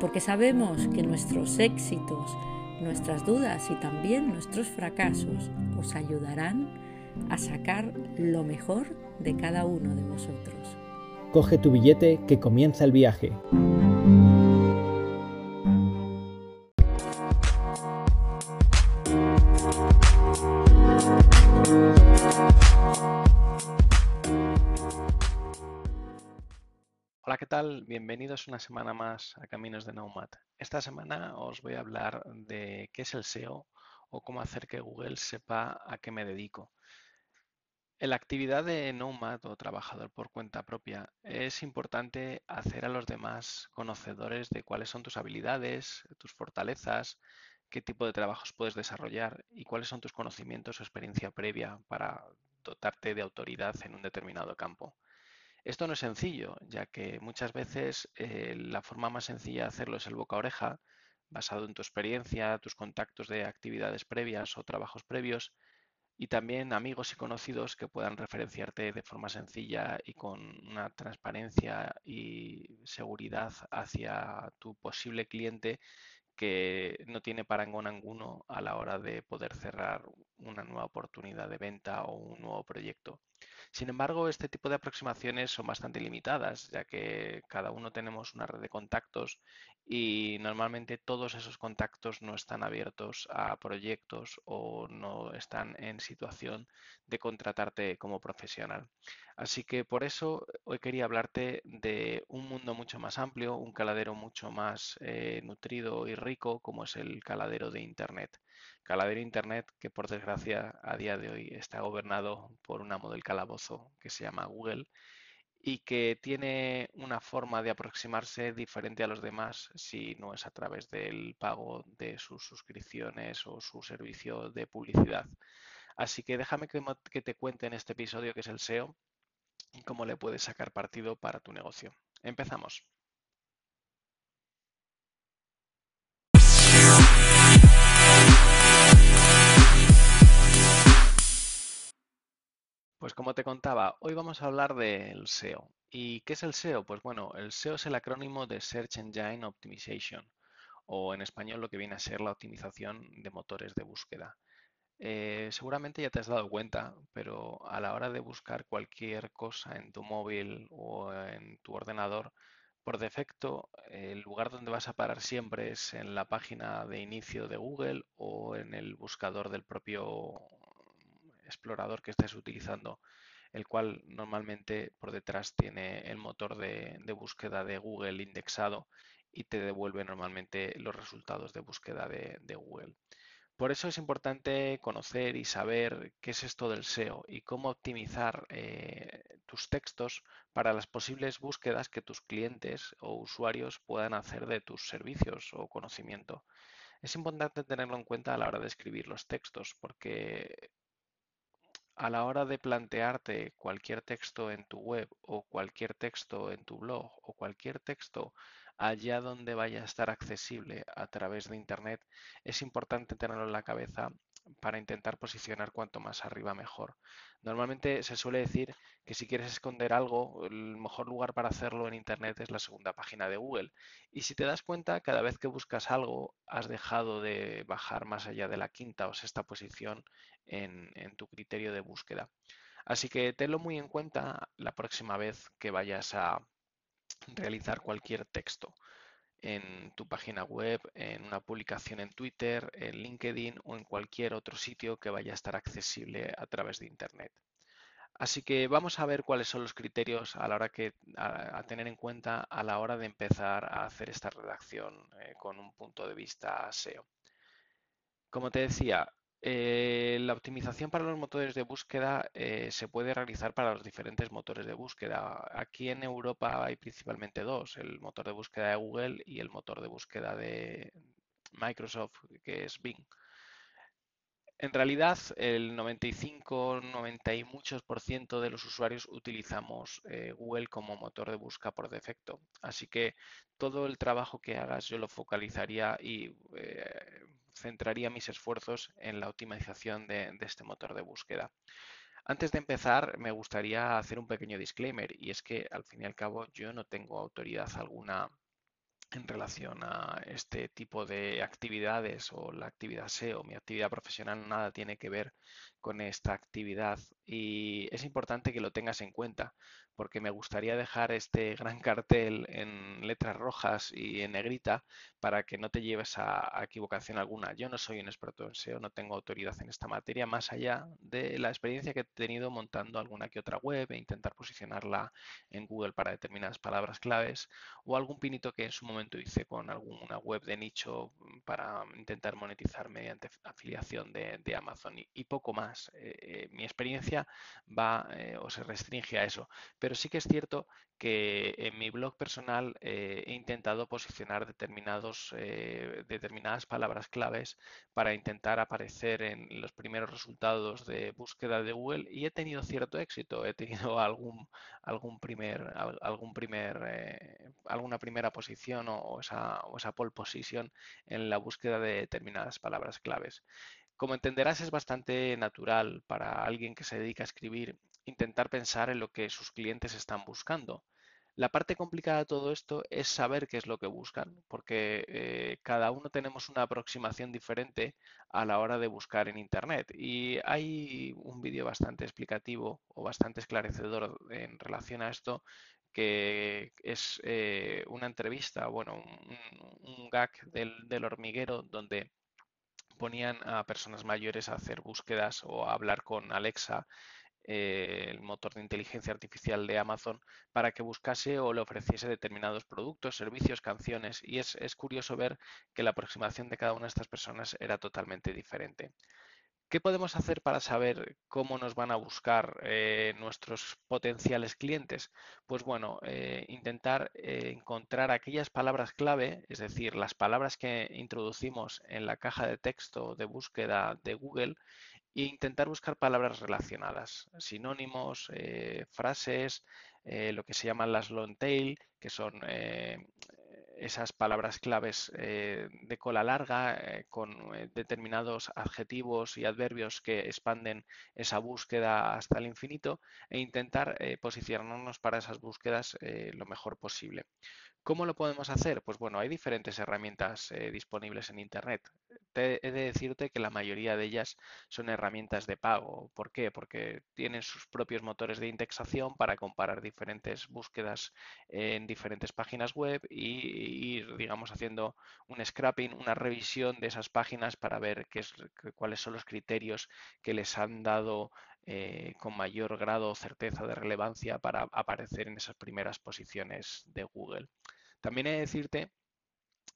porque sabemos que nuestros éxitos, nuestras dudas y también nuestros fracasos os ayudarán a sacar lo mejor de cada uno de vosotros. Coge tu billete que comienza el viaje. Bienvenidos una semana más a Caminos de Nomad. Esta semana os voy a hablar de qué es el SEO o cómo hacer que Google sepa a qué me dedico. En la actividad de Nomad o trabajador por cuenta propia es importante hacer a los demás conocedores de cuáles son tus habilidades, tus fortalezas, qué tipo de trabajos puedes desarrollar y cuáles son tus conocimientos o experiencia previa para dotarte de autoridad en un determinado campo. Esto no es sencillo, ya que muchas veces eh, la forma más sencilla de hacerlo es el boca a oreja, basado en tu experiencia, tus contactos de actividades previas o trabajos previos, y también amigos y conocidos que puedan referenciarte de forma sencilla y con una transparencia y seguridad hacia tu posible cliente que no tiene parangón alguno a la hora de poder cerrar una nueva oportunidad de venta o un nuevo proyecto. Sin embargo, este tipo de aproximaciones son bastante limitadas, ya que cada uno tenemos una red de contactos y normalmente todos esos contactos no están abiertos a proyectos o no están en situación de contratarte como profesional. Así que por eso hoy quería hablarte de un mundo mucho más amplio, un caladero mucho más eh, nutrido y rico como es el caladero de Internet caladero Internet que por desgracia a día de hoy está gobernado por una modelo calabozo que se llama Google y que tiene una forma de aproximarse diferente a los demás si no es a través del pago de sus suscripciones o su servicio de publicidad. Así que déjame que te cuente en este episodio que es el SEO y cómo le puedes sacar partido para tu negocio. Empezamos. Pues como te contaba, hoy vamos a hablar del SEO. ¿Y qué es el SEO? Pues bueno, el SEO es el acrónimo de Search Engine Optimization, o en español lo que viene a ser la optimización de motores de búsqueda. Eh, seguramente ya te has dado cuenta, pero a la hora de buscar cualquier cosa en tu móvil o en tu ordenador, por defecto, el lugar donde vas a parar siempre es en la página de inicio de Google o en el buscador del propio explorador que estés utilizando, el cual normalmente por detrás tiene el motor de, búsqueda de Google indexado y te devuelve normalmente los resultados de búsqueda de, Google. Por eso es importante conocer y saber qué es esto del SEO y cómo optimizar eh, tus textos para las posibles búsquedas que tus clientes o usuarios puedan hacer de tus servicios o conocimiento. Es importante tenerlo en cuenta a la hora de escribir los textos porque a la hora de plantearte cualquier texto en tu web o cualquier texto en tu blog o cualquier texto allá donde vaya a estar accesible a través de Internet, es importante tenerlo en la cabeza para intentar posicionar cuanto más arriba mejor. Normalmente se suele decir que si quieres esconder algo, el mejor lugar para hacerlo en Internet es la segunda página de Google. Y si te das cuenta, cada vez que buscas algo, has dejado de bajar más allá de la quinta o sexta posición en, tu criterio de búsqueda. Así que tenlo muy en cuenta la próxima vez que vayas a realizar cualquier texto en tu página web, en una publicación en Twitter, en LinkedIn o en cualquier otro sitio que vaya a estar accesible a través de Internet. Así que vamos a ver cuáles son los criterios a la hora que a, tener en cuenta a la hora de empezar a hacer esta redacción eh, con un punto de vista SEO. Como te decía, eh, la optimización para los motores de búsqueda eh, se puede realizar para los diferentes motores de búsqueda. Aquí en Europa hay principalmente dos, el motor de búsqueda de Google y el motor de búsqueda de, Microsoft, que es Bing. En realidad, el 95, 90 y muchos por ciento de los usuarios utilizamos eh, Google como motor de busca por defecto. Así que todo el trabajo que hagas yo lo focalizaría y centraría mis esfuerzos en la optimización de, este motor de búsqueda. Antes de empezar, me gustaría hacer un pequeño disclaimer y es que al fin y al cabo yo no tengo autoridad alguna en relación a este tipo de actividades o la actividad SEO. Mi actividad profesional nada tiene que ver con esta actividad y es importante que lo tengas en cuenta porque me gustaría dejar este gran cartel en letras rojas y en negrita para que no te lleves a, equivocación alguna. Yo no soy un experto en SEO, no tengo autoridad en esta materia más allá de la experiencia que he tenido montando alguna que otra web e intentar posicionarla en Google para determinadas palabras claves o algún pinito que en su momento hice con alguna web de nicho para intentar monetizar mediante afiliación de, Amazon y poco más eh, eh, mi experiencia va eh, o se restringe a eso. Pero sí que es cierto que en mi blog personal he intentado posicionar determinados, determinadas palabras claves para intentar aparecer en los primeros resultados de búsqueda de Google y he tenido cierto éxito. He tenido algún, algún primer, algún primer, alguna primera posición o, esa, o esa pole position en la búsqueda de determinadas palabras claves. Como entenderás, es bastante natural para alguien que se dedica a escribir intentar pensar en lo que sus clientes están buscando. La parte complicada de todo esto es saber qué es lo que buscan, porque eh, cada uno tenemos una aproximación diferente a la hora de buscar en Internet. Y hay un vídeo bastante explicativo o bastante esclarecedor en relación a esto, que es eh, una entrevista, bueno, un, gag del hormiguero donde ponían a personas mayores a hacer búsquedas o a hablar con Alexa, eh, el motor de inteligencia artificial de Amazon, para que buscase o le ofreciese determinados productos, servicios, canciones. Y es, es curioso ver que la aproximación de cada una de estas personas era totalmente diferente. ¿Qué podemos hacer para saber cómo nos van a buscar eh, nuestros potenciales clientes? Pues bueno, eh, intentar eh, encontrar aquellas palabras clave, es decir, las palabras que introducimos en la caja de texto de búsqueda de Google e intentar buscar palabras relacionadas, sinónimos, frases, lo que se llaman las long tail, que son esas palabras claves eh, de cola larga eh, con eh, determinados adjetivos y adverbios que expanden esa búsqueda hasta el infinito e intentar posicionarnos para esas búsquedas lo mejor posible. ¿Cómo lo podemos hacer? Pues bueno, hay diferentes herramientas disponibles en Internet he de decirte que la mayoría de ellas son herramientas de pago. ¿Por qué? Porque tienen sus propios motores de indexación para comparar diferentes búsquedas en diferentes páginas web y ir, digamos, haciendo un scrapping, una revisión de esas páginas para ver qué es, cuáles son los criterios que les han dado eh, con mayor grado o certeza de relevancia para aparecer en esas primeras posiciones de Google. También he de decirte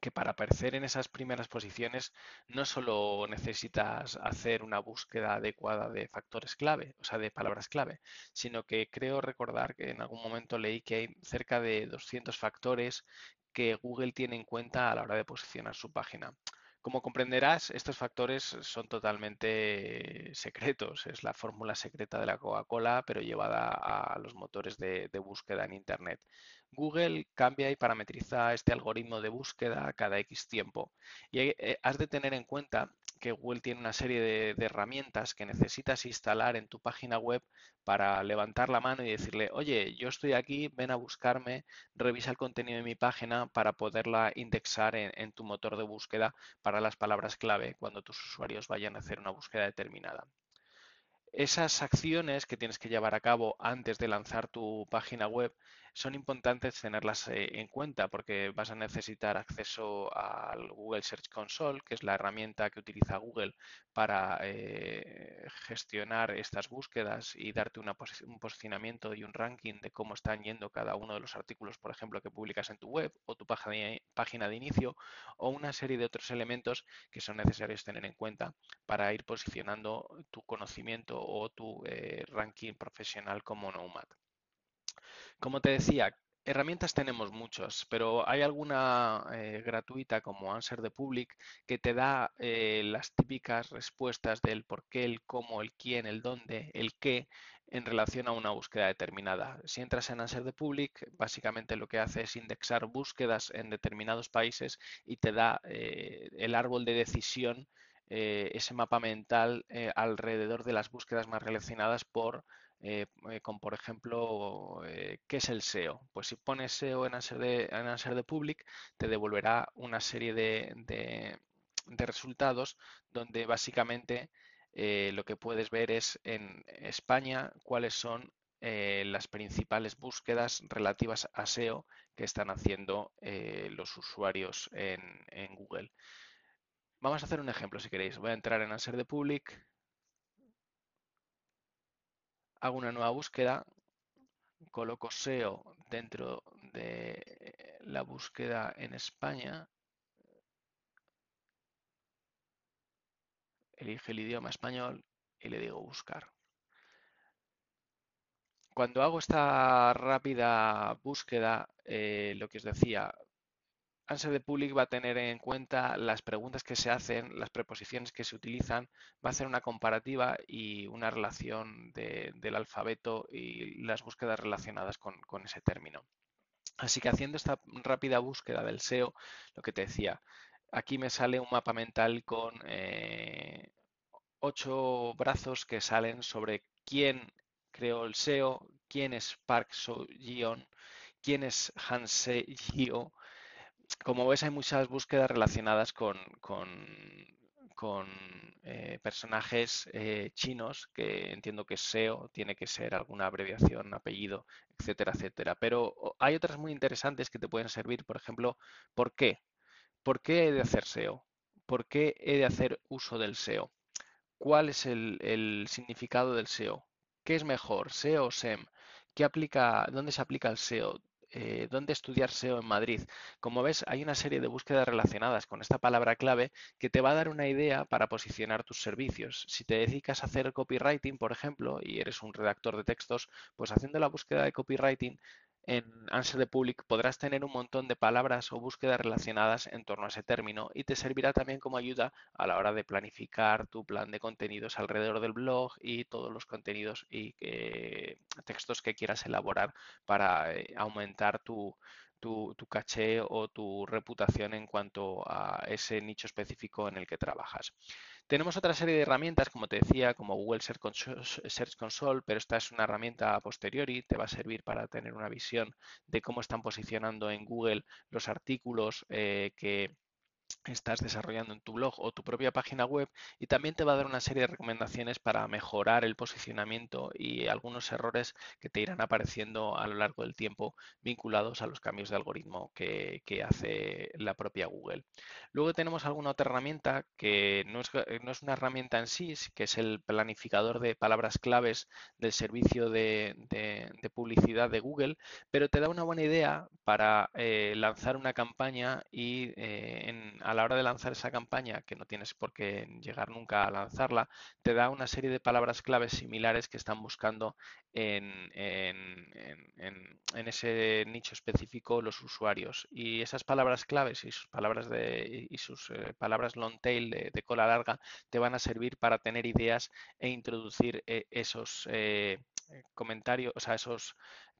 que para aparecer en esas primeras posiciones no solo necesitas hacer una búsqueda adecuada de factores clave, o sea, de palabras clave, sino que creo recordar que en algún momento leí que hay cerca de 200 factores que Google tiene en cuenta a la hora de posicionar su página. Como comprenderás, estos factores son totalmente secretos. Es la fórmula secreta de la Coca-Cola, pero llevada a los motores de, búsqueda en Internet. Google cambia y parametriza este algoritmo de búsqueda cada X tiempo. Y eh, has de tener en cuenta que Google tiene una serie de, herramientas que necesitas instalar en tu página web para levantar la mano y decirle, oye, yo estoy aquí, ven a buscarme, revisa el contenido de mi página para poderla indexar en tu motor de búsqueda para las palabras clave cuando tus usuarios vayan a hacer una búsqueda determinada. Esas acciones que tienes que llevar a cabo antes de lanzar tu página web son importantes tenerlas eh, en cuenta porque vas a necesitar acceso al Google Search Console, que es la herramienta que utiliza Google para eh, gestionar estas búsquedas y darte un posicionamiento y un ranking de cómo están yendo cada uno de los artículos, por ejemplo, que publicas en tu web o tu página de inicio o una serie de otros elementos que son necesarios tener en cuenta para ir posicionando tu conocimiento o tu eh, ranking profesional como Nomad. Como te decía, Herramientas tenemos muchas, pero hay alguna eh, gratuita como Answer the Public que te da eh, las típicas respuestas del por qué, el cómo, el quién, el dónde, el qué en relación a una búsqueda determinada. Si entras en Answer the Public, básicamente lo que hace es indexar búsquedas en determinados países y te da el árbol de decisión, ese mapa mental alrededor de las búsquedas más relacionadas por eh, eh, con, por ejemplo, eh, ¿qué es el SEO? Pues si pones SEO en Answer de, de Public, te devolverá una serie de, resultados donde básicamente lo que puedes ver es en España cuáles son las principales búsquedas relativas a SEO que están haciendo los usuarios en, en, Google. Vamos a hacer un ejemplo si queréis. Voy a entrar en Answer de Public hago una nueva búsqueda, coloco SEO dentro de la búsqueda en España, elige el idioma español y le digo buscar. Cuando hago esta rápida búsqueda, eh, lo que os decía, Answer the Public va a tener en cuenta las preguntas que se hacen, las preposiciones que se utilizan, va a hacer una comparativa y una relación del alfabeto y las búsquedas relacionadas con, ese término. Así que haciendo esta rápida búsqueda del SEO, lo que te decía, aquí me sale un mapa mental con eh, ocho brazos que salen sobre quién creó el SEO, quién es Park So-yeon, quién es Han Se-gyo, como ves, hay muchas búsquedas relacionadas con, eh, personajes eh, chinos, que entiendo que SEO tiene que ser alguna abreviación, apellido, etcétera, etcétera. Pero hay otras muy interesantes que te pueden servir, por ejemplo, ¿por qué? ¿Por qué he de hacer SEO? ¿Por qué he de hacer uso del SEO? ¿Cuál es el, el significado del SEO? ¿Qué es mejor, SEO o SEM? ¿Qué aplica, ¿Dónde se aplica el SEO? Eh, dónde estudiar SEO en Madrid. Como ves, hay una serie de búsquedas relacionadas con esta palabra clave que te va a dar una idea para posicionar tus servicios. Si te dedicas a hacer copywriting, por ejemplo, y eres un redactor de textos, pues haciendo la búsqueda de copywriting en Answer the Public podrás tener un montón de palabras o búsquedas relacionadas en torno a ese término y te servirá también como ayuda a la hora de planificar tu plan de contenidos alrededor del blog y todos los contenidos y textos que quieras elaborar para eh, aumentar tu, tu, caché o tu reputación en cuanto a ese nicho específico en el que trabajas. Tenemos otra serie de herramientas, como te decía, como Google Search Console, pero esta es una herramienta a posteriori, te va a servir para tener una visión de cómo están posicionando en Google los artículos eh, que estás desarrollando en tu blog o tu propia página web y también te va a dar una serie de recomendaciones para mejorar el posicionamiento y algunos errores que te irán apareciendo a lo largo del tiempo vinculados a los cambios de algoritmo que, hace la propia Google. Luego tenemos alguna otra herramienta que no es, una herramienta en sí, que es el planificador de palabras claves del servicio de, publicidad de Google, pero te da una buena idea para eh, lanzar una campaña y eh, en a la hora de lanzar esa campaña, que no tienes por qué llegar nunca a lanzarla, te da una serie de palabras claves similares que están buscando en, ese nicho específico los usuarios. Y esas palabras claves y sus palabras, de, y sus, eh, palabras long tail de, cola larga te van a servir para tener ideas e introducir eh, esos eh, comentarios, o sea, esos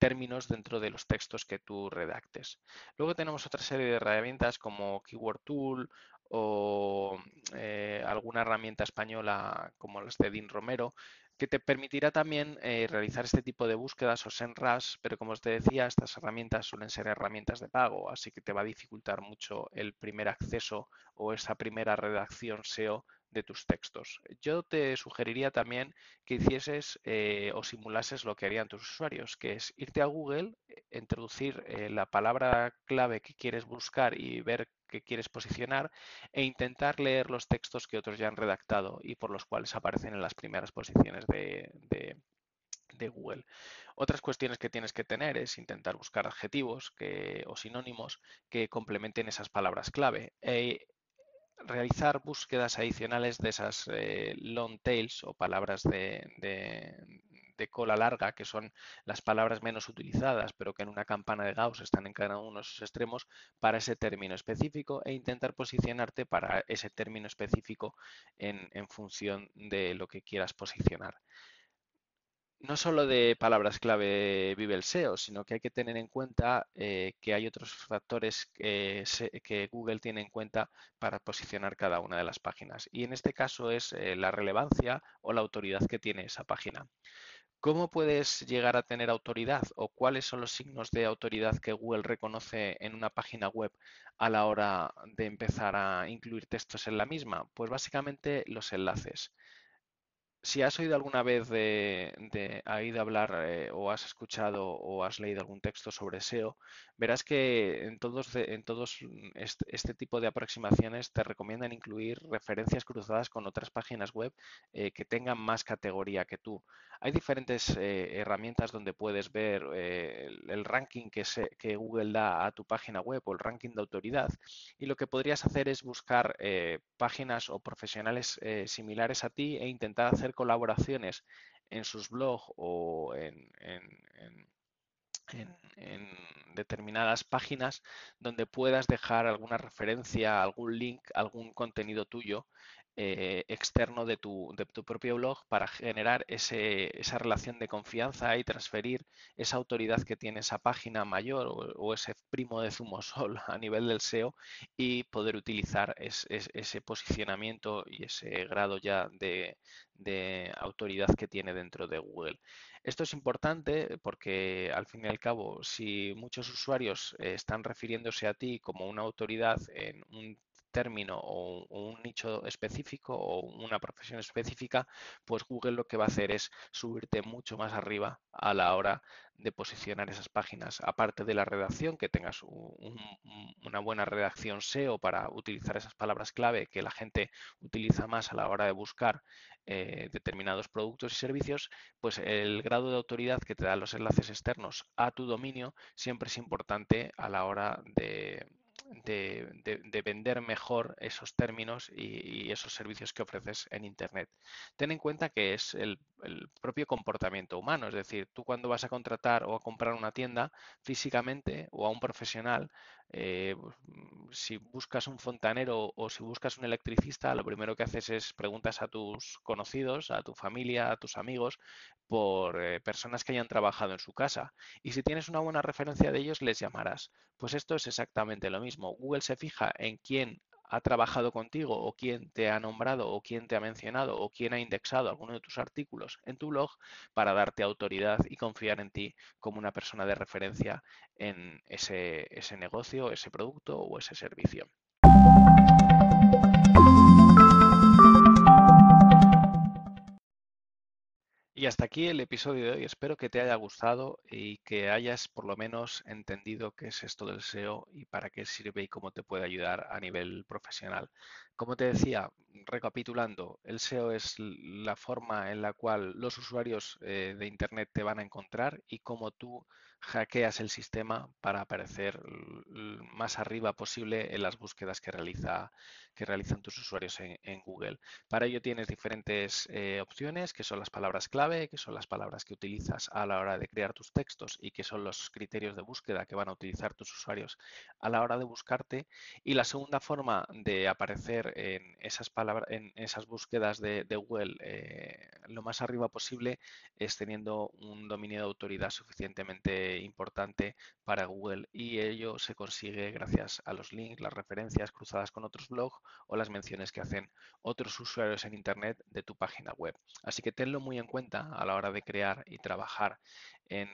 términos dentro de los textos que tú redactes. Luego tenemos otra serie de herramientas como Keyword Tool o eh, alguna herramienta española como las de Dean Romero, que te permitirá también eh, realizar este tipo de búsquedas o SEMrush, pero como os te decía, estas herramientas suelen ser herramientas de pago, así que te va a dificultar mucho el primer acceso o esa primera redacción SEO de tus textos. Yo te sugeriría también que hicieses eh, o simulases lo que harían tus usuarios, que es irte a Google, eh, introducir eh, la palabra clave que quieres buscar y ver qué quieres posicionar e intentar leer los textos que otros ya han redactado y por los cuales aparecen en las primeras posiciones de, Google. Otras cuestiones que tienes que tener es intentar buscar adjetivos que, o sinónimos que complementen esas palabras clave. Realizar búsquedas adicionales de esas eh, long tails o palabras de, de, cola larga, que son las palabras menos utilizadas, pero que en una campana de Gauss están en cada uno de sus extremos, para ese término específico e intentar posicionarte para ese término específico en, en función de lo que quieras posicionar no solo de palabras clave vive el SEO, sino que hay que tener en cuenta eh, que hay otros factores que, Google tiene en cuenta para posicionar cada una de las páginas. Y en este caso es eh, la relevancia o la autoridad que tiene esa página. ¿Cómo puedes llegar a tener autoridad o cuáles son los signos de autoridad que Google reconoce en una página web a la hora de empezar a incluir textos en la misma? Pues básicamente los enlaces si has oído alguna vez de, de oído hablar eh, o has escuchado o has leído algún texto sobre SEO, verás que en todos, en todos este, tipo de aproximaciones te recomiendan incluir referencias cruzadas con otras páginas web eh, que tengan más categoría que tú. Hay diferentes eh, herramientas donde puedes ver el, ranking que, que, Google da a tu página web o el ranking de autoridad y lo que podrías hacer es buscar páginas o profesionales similares a ti e intentar hacer colaboraciones en sus blogs o en, determinadas páginas donde puedas dejar alguna referencia, algún link, algún contenido tuyo eh, externo de tu, de tu, propio blog para generar ese, esa relación de confianza y transferir esa autoridad que tiene esa página mayor o, ese primo de zumosol a nivel del SEO y poder utilizar ese posicionamiento y ese grado ya de, de autoridad que tiene dentro de Google. Esto es importante porque al fin y al cabo, si muchos usuarios eh, están refiriéndose a ti como una autoridad en un término o, un nicho específico o una profesión específica, pues Google lo que va a hacer es subirte mucho más arriba a la hora de posicionar esas páginas. Aparte de la redacción, que tengas una buena redacción SEO para utilizar esas palabras clave que la gente utiliza más a la hora de buscar eh, determinados productos y servicios, pues el grado de autoridad que te dan los enlaces externos a tu dominio siempre es importante a la hora de, de, vender mejor esos términos y, esos servicios que ofreces en Internet. Ten en cuenta que es el, propio comportamiento humano, es decir, tú cuando vas a contratar o a comprar una tienda físicamente o a un profesional, eh, si buscas un fontanero o si buscas un electricista, lo primero que haces es preguntas a tus conocidos, a tu familia, a tus amigos, por eh, personas que hayan trabajado en su casa. Y si tienes una buena referencia de ellos, les llamarás. Pues esto es exactamente lo mismo. Google se fija en quién ha trabajado contigo o quién te ha nombrado o quién te ha mencionado o quién ha indexado alguno de tus artículos en tu blog para darte autoridad y confiar en ti como una persona de referencia en ese, negocio, ese producto o ese servicio. Y hasta aquí el episodio de hoy. Espero que te haya gustado y que hayas por lo menos entendido qué es esto del SEO y para qué sirve y cómo te puede ayudar a nivel profesional. Como te decía, recapitulando, el SEO es la forma en la cual los usuarios eh, de Internet te van a encontrar y cómo tú hackeas el sistema para aparecer más arriba posible en las búsquedas que, realiza, que realizan tus usuarios en, Google. Para ello tienes diferentes eh, opciones, que son las palabras clave, que son las palabras que utilizas a la hora de crear tus textos y que son los criterios de búsqueda que van a utilizar tus usuarios a la hora de buscarte. Y la segunda forma de aparecer en esas, palabras, en esas búsquedas de, Google eh, lo más arriba posible es teniendo un dominio de autoridad suficientemente importante para Google y ello se consigue gracias a los links, las referencias cruzadas con otros blogs o las menciones que hacen otros usuarios en Internet de tu página web. Así que tenlo muy en cuenta a la hora de crear y trabajar en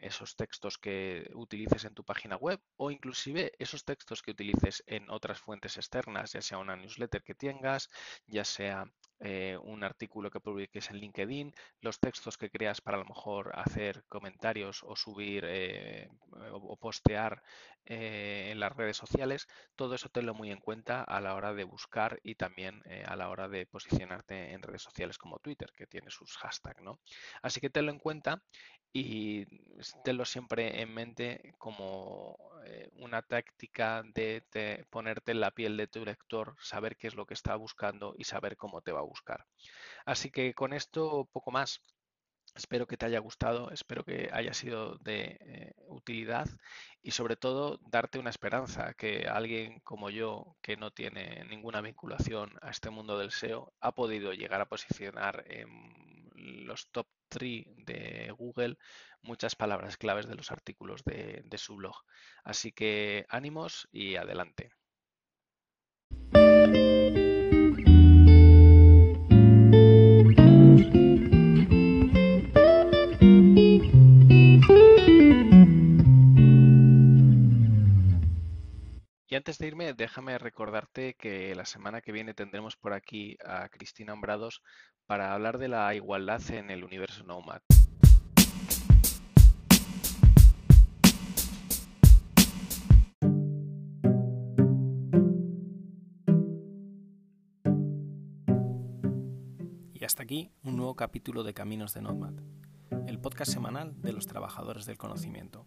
esos textos que utilices en tu página web o inclusive esos textos que utilices en otras fuentes externas, ya sea una newsletter que tengas, ya sea eh, un artículo que publiques en LinkedIn, los textos que creas para a lo mejor hacer comentarios o subir eh, o postear eh, en las redes sociales, todo eso tenlo muy en cuenta a la hora de buscar y también a la hora de posicionarte en redes sociales como Twitter, que tiene sus hashtags, ¿no? Así que tenlo en cuenta y tenlo siempre en mente como una táctica de, ponerte en la piel de tu lector, saber qué es lo que está buscando y saber cómo te va a buscar. Así que con esto poco más. Espero que te haya gustado, espero que haya sido de eh, utilidad y sobre todo darte una esperanza que alguien como yo, que no tiene ninguna vinculación a este mundo del SEO, ha podido llegar a posicionar en los top 3 de Google muchas palabras claves de los artículos de su blog. Así que ánimos y adelante. Y antes de irme, déjame recordarte que la semana que viene tendremos por aquí a Cristina Hombrados para hablar de la igualdad en el universo Nomad. Y hasta aquí un nuevo capítulo de Caminos de Nomad, el podcast semanal de los trabajadores del conocimiento.